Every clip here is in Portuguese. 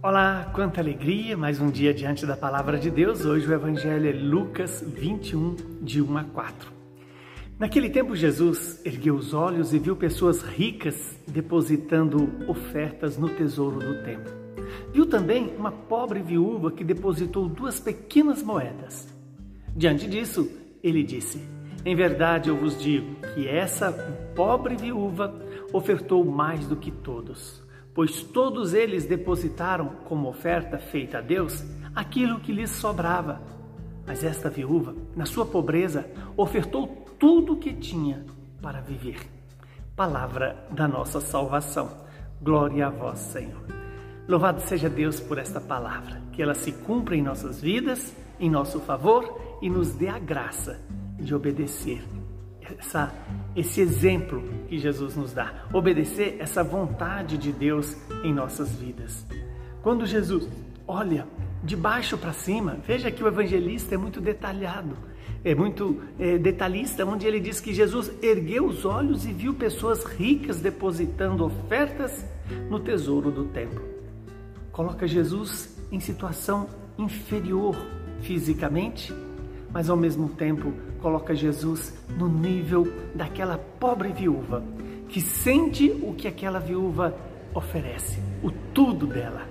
Olá, quanta alegria! Mais um dia diante da palavra de Deus. Hoje o Evangelho é Lucas 21, de 1 a 4. Naquele tempo, Jesus ergueu os olhos e viu pessoas ricas depositando ofertas no tesouro do templo. Viu também uma pobre viúva que depositou duas pequenas moedas. Diante disso, ele disse: Em verdade eu vos digo que essa pobre viúva ofertou mais do que todos pois todos eles depositaram como oferta feita a Deus aquilo que lhes sobrava. Mas esta viúva, na sua pobreza, ofertou tudo o que tinha para viver. Palavra da nossa salvação. Glória a vós, Senhor. Louvado seja Deus por esta palavra, que ela se cumpra em nossas vidas, em nosso favor e nos dê a graça de obedecer essa, esse exemplo que Jesus nos dá, obedecer essa vontade de Deus em nossas vidas. Quando Jesus olha de baixo para cima, veja que o evangelista é muito detalhado, é muito é, detalhista, onde ele diz que Jesus ergueu os olhos e viu pessoas ricas depositando ofertas no tesouro do templo. Coloca Jesus em situação inferior fisicamente, mas ao mesmo tempo coloca Jesus no nível daquela pobre viúva que sente o que aquela viúva oferece, o tudo dela.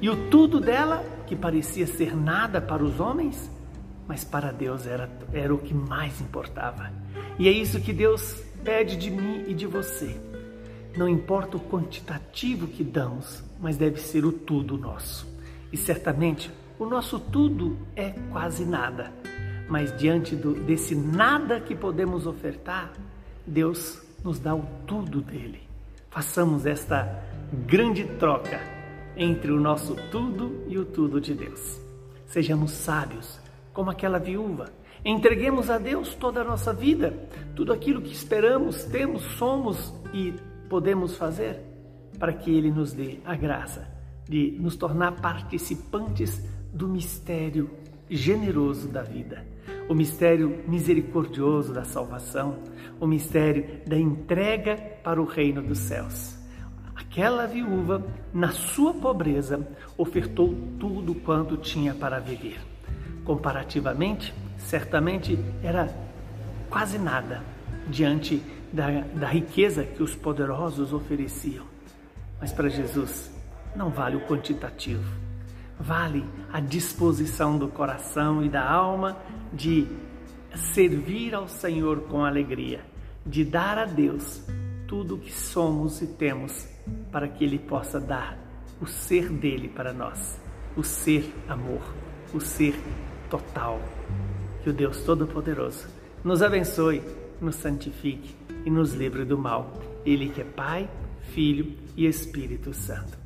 E o tudo dela, que parecia ser nada para os homens, mas para Deus era, era o que mais importava. E é isso que Deus pede de mim e de você. Não importa o quantitativo que damos, mas deve ser o tudo nosso. E certamente o nosso tudo é quase nada mas diante do, desse nada que podemos ofertar, Deus nos dá o tudo dele. Façamos esta grande troca entre o nosso tudo e o tudo de Deus. Sejamos sábios, como aquela viúva. Entreguemos a Deus toda a nossa vida, tudo aquilo que esperamos, temos, somos e podemos fazer, para que Ele nos dê a graça de nos tornar participantes do mistério generoso da vida, o mistério misericordioso da salvação, o mistério da entrega para o reino dos céus. Aquela viúva, na sua pobreza, ofertou tudo quanto tinha para viver. Comparativamente, certamente era quase nada diante da, da riqueza que os poderosos ofereciam. Mas para Jesus, não vale o quantitativo vale a disposição do coração e da alma de servir ao Senhor com alegria, de dar a Deus tudo o que somos e temos para que Ele possa dar o ser dele para nós, o ser amor, o ser total. Que o Deus Todo-Poderoso nos abençoe, nos santifique e nos livre do mal. Ele que é Pai, Filho e Espírito Santo.